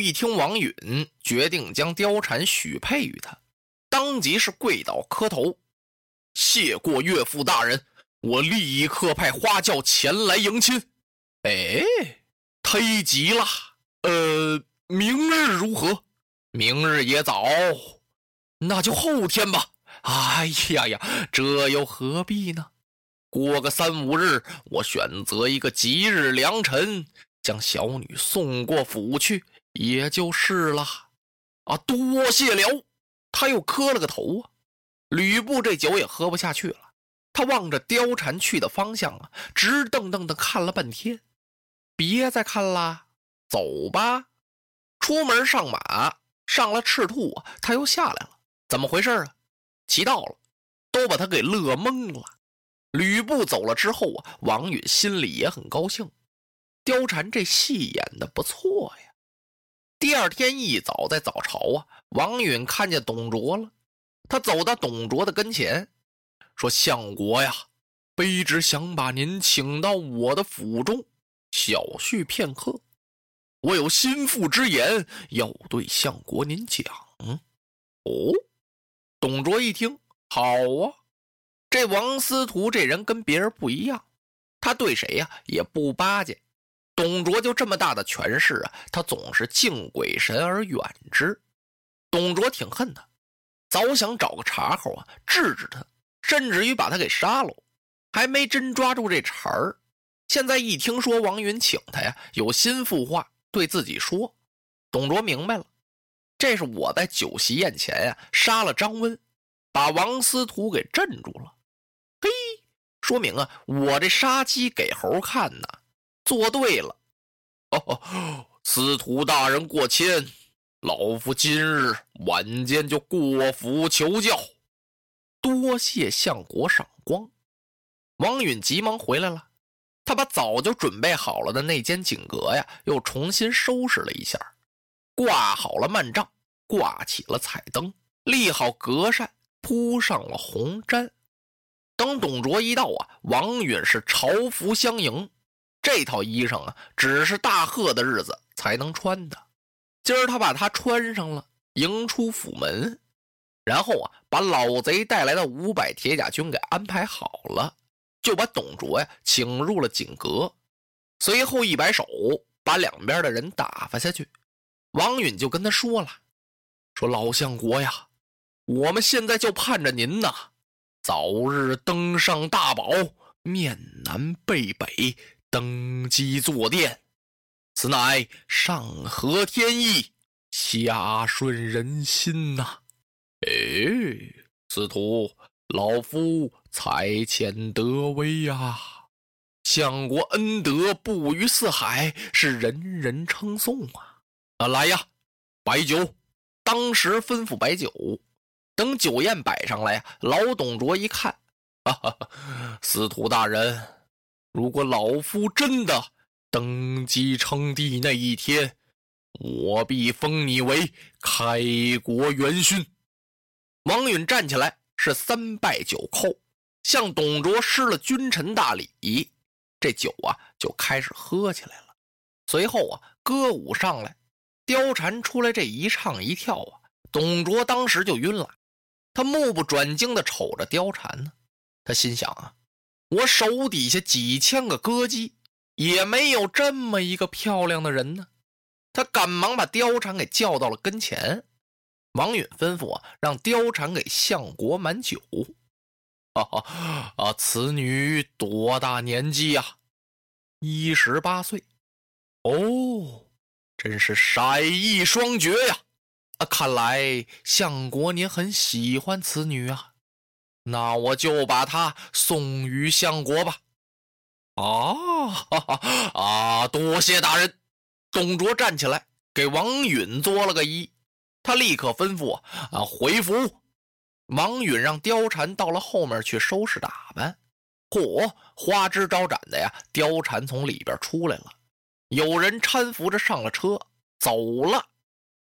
一听王允决定将貂蝉许配于他，当即是跪倒磕头，谢过岳父大人，我立刻派花轿前来迎亲。哎，忒急了。呃，明日如何？明日也早，那就后天吧。哎呀呀，这又何必呢？过个三五日，我选择一个吉日良辰。将小女送过府去，也就是了。啊，多谢了。他又磕了个头啊。吕布这酒也喝不下去了，他望着貂蝉去的方向啊，直瞪瞪的看了半天。别再看了，走吧。出门上马，上了赤兔啊，他又下来了。怎么回事啊？骑到了，都把他给乐懵了。吕布走了之后啊，王允心里也很高兴。貂蝉这戏演的不错呀。第二天一早，在早朝啊，王允看见董卓了。他走到董卓的跟前，说：“相国呀，卑职想把您请到我的府中，小叙片刻。我有心腹之言要对相国您讲。”哦，董卓一听，好啊，这王司徒这人跟别人不一样，他对谁呀也不巴结。董卓就这么大的权势啊，他总是敬鬼神而远之。董卓挺恨他，早想找个茬口啊治治他，甚至于把他给杀了，还没真抓住这茬儿。现在一听说王允请他呀，有心腹话对自己说，董卓明白了，这是我在酒席宴前呀杀了张温，把王司徒给镇住了。嘿，说明啊，我这杀鸡给猴看呢。做对了，哦，司徒大人过谦，老夫今日晚间就过府求教，多谢相国赏光。王允急忙回来了，他把早就准备好了的那间景阁呀，又重新收拾了一下，挂好了幔帐，挂起了彩灯，立好隔扇，铺上了红毡。等董卓一到啊，王允是朝服相迎。这套衣裳啊，只是大贺的日子才能穿的。今儿他把它穿上了，迎出府门，然后啊，把老贼带来的五百铁甲军给安排好了，就把董卓呀请入了锦阁。随后一摆手，把两边的人打发下去。王允就跟他说了：“说老相国呀，我们现在就盼着您呐，早日登上大宝，面南背北。”登基坐殿，此乃上合天意，下顺人心呐！哎，司徒，老夫才浅德微呀，相国恩德布于四海，是人人称颂啊！啊，来呀，摆酒！当时吩咐摆酒，等酒宴摆上来，老董卓一看，哈哈哈，司徒大人。如果老夫真的登基称帝那一天，我必封你为开国元勋。王允站起来，是三拜九叩，向董卓施了君臣大礼。这酒啊，就开始喝起来了。随后啊，歌舞上来，貂蝉出来，这一唱一跳啊，董卓当时就晕了。他目不转睛的瞅着貂蝉呢，他心想啊。我手底下几千个歌姬，也没有这么一个漂亮的人呢。他赶忙把貂蝉给叫到了跟前。王允吩咐啊，让貂蝉给相国满酒。啊啊啊！此女多大年纪呀？一十八岁。哦，真是色艺双绝呀！啊，看来相国您很喜欢此女啊，那我就把他送与相国吧。啊哈哈 啊！多谢大人。董卓站起来，给王允作了个揖。他立刻吩咐啊，回府。王允让貂蝉到了后面去收拾打扮。嚯，花枝招展的呀！貂蝉从里边出来了，有人搀扶着上了车，走了。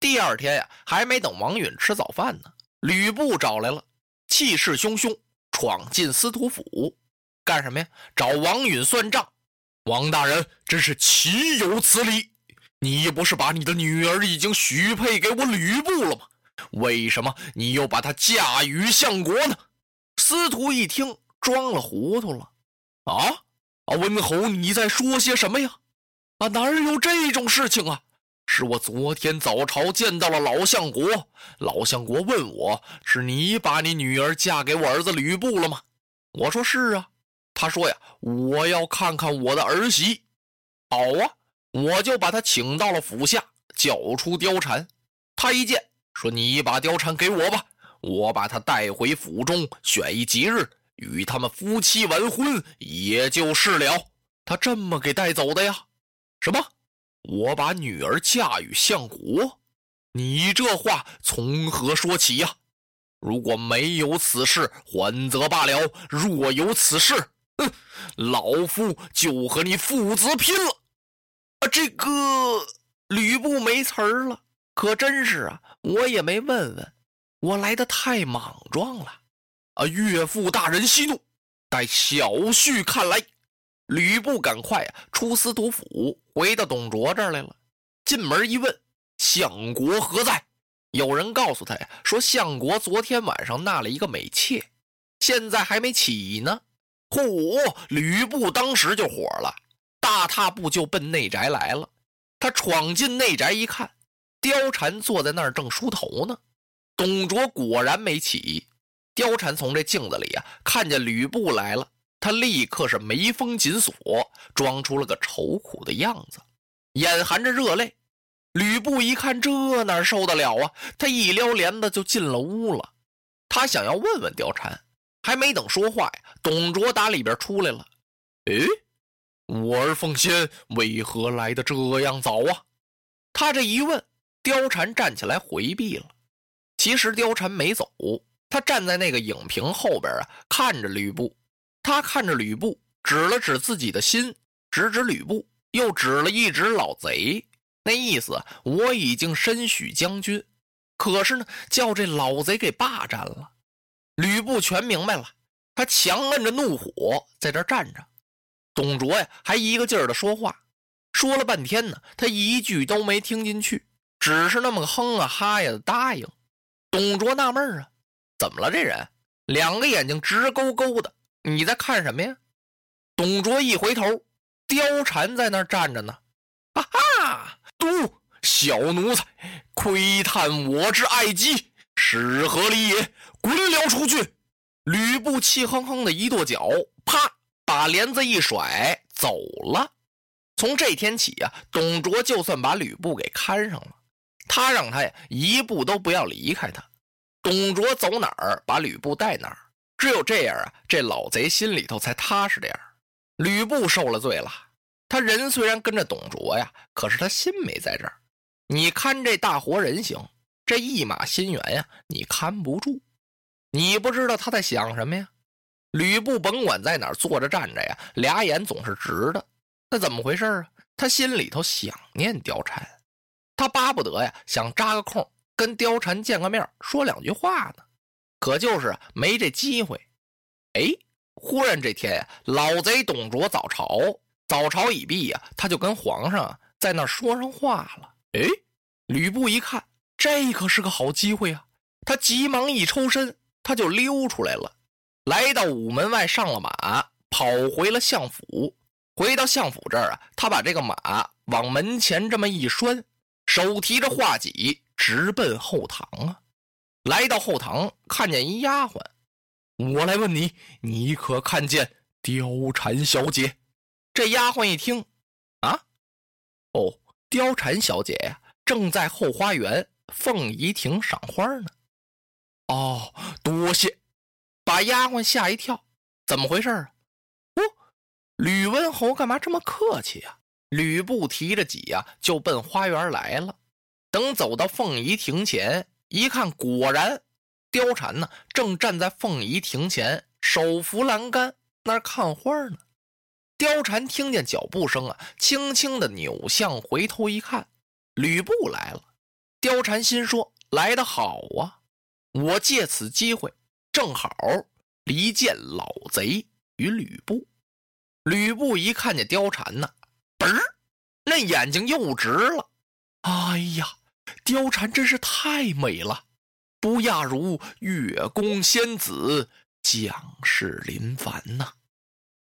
第二天呀，还没等王允吃早饭呢，吕布找来了，气势汹汹闯进司徒府，干什么呀？找王允算账。王大人，真是岂有此理！你不是把你的女儿已经许配给我吕布了吗？为什么你又把她嫁与相国呢？司徒一听。装了糊涂了，啊啊！温侯，你在说些什么呀？啊，哪有这种事情啊？是我昨天早朝见到了老相国，老相国问我是你把你女儿嫁给我儿子吕布了吗？我说是啊。他说呀，我要看看我的儿媳。好啊，我就把他请到了府下，叫出貂蝉。他一见，说你把貂蝉给我吧，我把她带回府中，选一吉日。与他们夫妻完婚，也就是了。他这么给带走的呀？什么？我把女儿嫁与相国？你这话从何说起呀？如果没有此事，还则罢了；若有此事，哼，老夫就和你父子拼了！啊，这个吕布没词儿了。可真是啊，我也没问问，我来的太莽撞了。啊！岳父大人息怒，待小婿看来。吕布赶快啊出司徒府，回到董卓这儿来了。进门一问，相国何在？有人告诉他呀，说相国昨天晚上纳了一个美妾，现在还没起呢。嚯！吕布当时就火了，大踏步就奔内宅来了。他闯进内宅一看，貂蝉坐在那儿正梳头呢。董卓果然没起。貂蝉从这镜子里啊，看见吕布来了，他立刻是眉峰紧锁，装出了个愁苦的样子，眼含着热泪。吕布一看，这哪受得了啊？他一撩帘子就进了屋了。他想要问问貂蝉，还没等说话呀，董卓打里边出来了。诶，我儿奉先为何来的这样早啊？他这一问，貂蝉站起来回避了。其实貂蝉没走。他站在那个影屏后边啊，看着吕布。他看着吕布，指了指自己的心，指指吕布，又指了一指老贼。那意思，我已经身许将军，可是呢，叫这老贼给霸占了。吕布全明白了，他强摁着怒火在这站着。董卓呀，还一个劲儿的说话，说了半天呢，他一句都没听进去，只是那么个哼啊哈呀的答应。董卓纳闷啊。怎么了？这人两个眼睛直勾勾的，你在看什么呀？董卓一回头，貂蝉在那儿站着呢。啊哈，嘟，小奴才，窥探我之爱姬，是何理也？滚了出去！吕布气哼哼的一跺脚，啪，把帘子一甩，走了。从这天起呀，董卓就算把吕布给看上了，他让他呀一步都不要离开他。董卓走哪儿，把吕布带哪儿。只有这样啊，这老贼心里头才踏实点吕布受了罪了，他人虽然跟着董卓呀，可是他心没在这儿。你看这大活人行，这一马心猿呀，你看不住。你不知道他在想什么呀？吕布甭管在哪坐着站着呀，俩眼总是直的。那怎么回事啊？他心里头想念貂蝉，他巴不得呀，想扎个空。跟貂蝉见个面，说两句话呢，可就是没这机会。哎，忽然这天呀，老贼董卓早朝，早朝已毕呀，他就跟皇上在那说上话了。哎，吕布一看，这可是个好机会啊！他急忙一抽身，他就溜出来了，来到午门外上了马，跑回了相府。回到相府这儿啊，他把这个马往门前这么一拴，手提着画戟。直奔后堂啊！来到后堂，看见一丫鬟，我来问你，你可看见貂蝉小姐？这丫鬟一听，啊，哦，貂蝉小姐呀，正在后花园凤仪亭赏花呢。哦，多谢，把丫鬟吓一跳，怎么回事啊？哦，吕温侯干嘛这么客气呀？吕布提着戟呀，就奔花园来了。等走到凤仪亭前，一看，果然，貂蝉呢正站在凤仪亭前，手扶栏杆，那儿看花呢。貂蝉听见脚步声啊，轻轻的扭向，回头一看，吕布来了。貂蝉心说：“来得好啊！我借此机会，正好离间老贼与吕布。”吕布一看见貂蝉呢，嘣儿，那眼睛又直了。哎呀，貂蝉真是太美了，不亚如月宫仙子，将士林凡呐。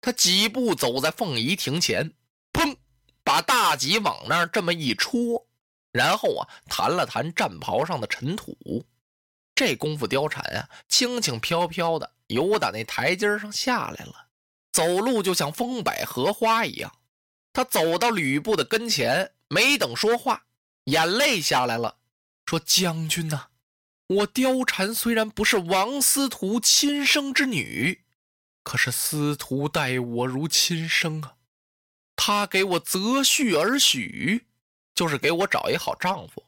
他几步走在凤仪亭前，砰，把大戟往那儿这么一戳，然后啊，弹了弹战袍上的尘土。这功夫，貂蝉啊，轻轻飘飘的由打那台阶上下来了，走路就像风摆荷花一样。他走到吕布的跟前，没等说话，眼泪下来了，说：“将军呐，我貂蝉虽然不是王司徒亲生之女。”可是司徒待我如亲生啊，他给我择婿而许，就是给我找一好丈夫。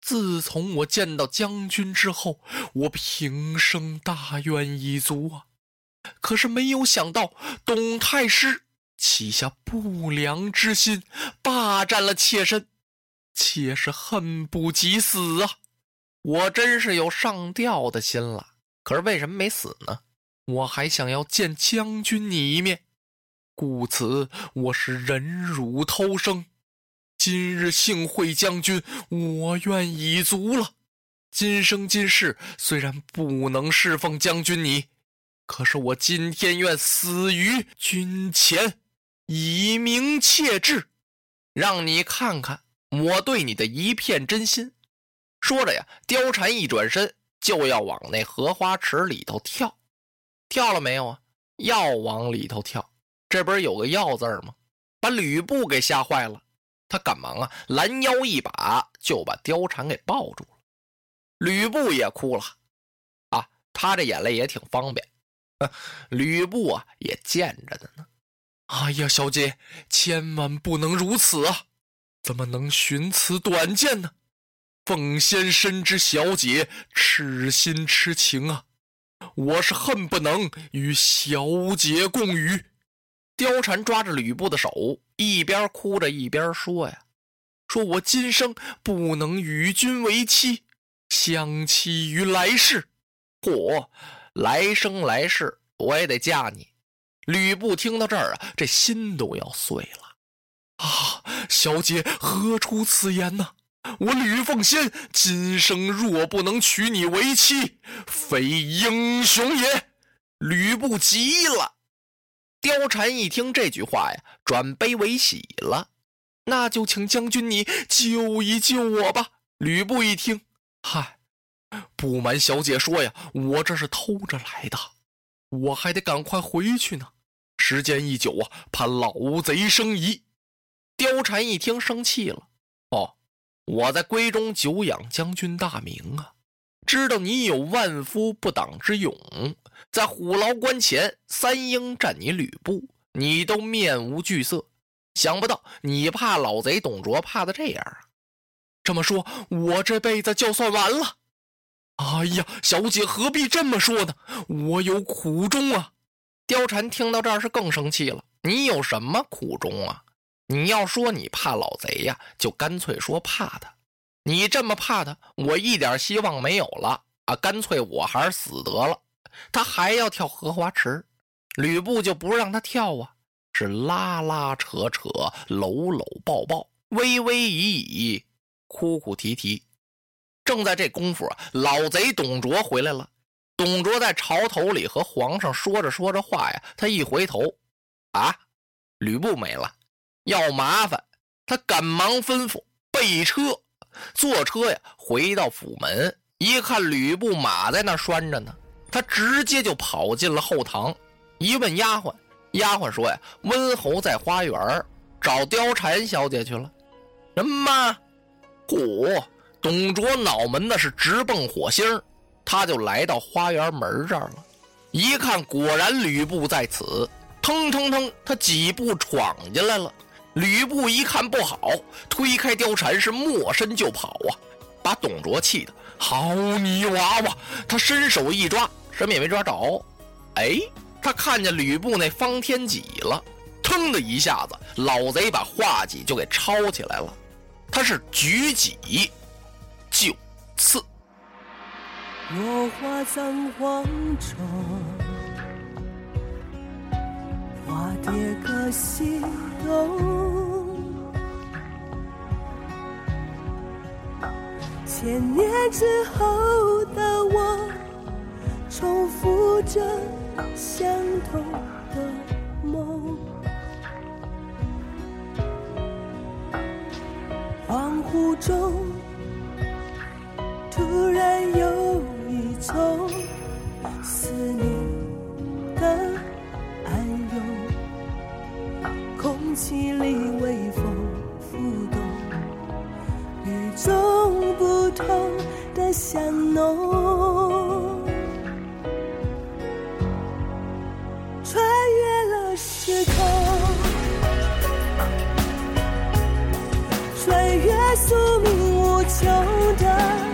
自从我见到将军之后，我平生大愿已足啊。可是没有想到，董太师起下不良之心，霸占了妾身，妾是恨不及死啊。我真是有上吊的心了，可是为什么没死呢？我还想要见将军你一面，故此我是忍辱偷生。今日幸会将军，我愿已足了。今生今世虽然不能侍奉将军你，可是我今天愿死于军前，以明切志，让你看看我对你的一片真心。说着呀，貂蝉一转身就要往那荷花池里头跳。跳了没有啊？要往里头跳，这不是有个“要”字吗？把吕布给吓坏了，他赶忙啊拦腰一把就把貂蝉给抱住了。吕布也哭了，啊，他这眼泪也挺方便。吕布啊也见着的呢。哎呀，小姐，千万不能如此啊！怎么能寻此短见呢？凤仙深知小姐痴心痴情啊！我是恨不能与小姐共语。貂蝉抓着吕布的手，一边哭着一边说：“呀，说我今生不能与君为妻，相期于来世。嚯，来生来世我也得嫁你。”吕布听到这儿啊，这心都要碎了。啊，小姐何出此言呢？我吕奉先今生若不能娶你为妻，非英雄也。吕布急了。貂蝉一听这句话呀，转悲为喜了。那就请将军你救一救我吧。吕布一听，嗨，不瞒小姐说呀，我这是偷着来的，我还得赶快回去呢。时间一久啊，怕老贼生疑。貂蝉一听，生气了。哦。我在闺中久仰将军大名啊，知道你有万夫不挡之勇，在虎牢关前三英战你吕布，你都面无惧色。想不到你怕老贼董卓怕的这样啊！这么说，我这辈子就算完了。哎呀，小姐何必这么说呢？我有苦衷啊！貂蝉听到这儿是更生气了。你有什么苦衷啊？你要说你怕老贼呀，就干脆说怕他。你这么怕他，我一点希望没有了啊！干脆我还是死得了。他还要跳荷花池，吕布就不让他跳啊，是拉拉扯扯、搂搂抱抱、微微倚倚、哭哭啼啼。正在这功夫，老贼董卓回来了。董卓在朝头里和皇上说着说着话呀，他一回头，啊，吕布没了。要麻烦，他赶忙吩咐备车，坐车呀，回到府门，一看吕布马在那拴着呢，他直接就跑进了后堂，一问丫鬟，丫鬟说呀，温侯在花园找貂蝉小姐去了。什么？嚯，董卓脑门子是直蹦火星他就来到花园门这儿了。一看，果然吕布在此，腾腾腾，他几步闯进来了。吕布一看不好，推开貂蝉是没身就跑啊，把董卓气的好泥娃娃。他伸手一抓，什么也没抓着。哎，他看见吕布那方天戟了，腾的一下子，老贼把画戟就给抄起来了。他是举戟就刺。落花葬黄冢，花蝶各西东。千年之后的我，重复着相同的梦。恍惚中，突然有。一种思念空气里微风拂动，与众不同的香浓，穿越了时空，穿越宿命无求的。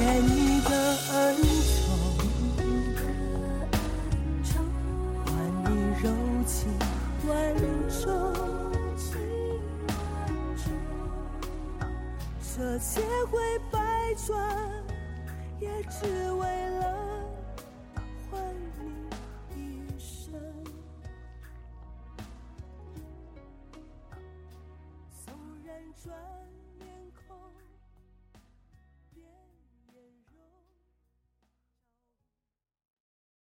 这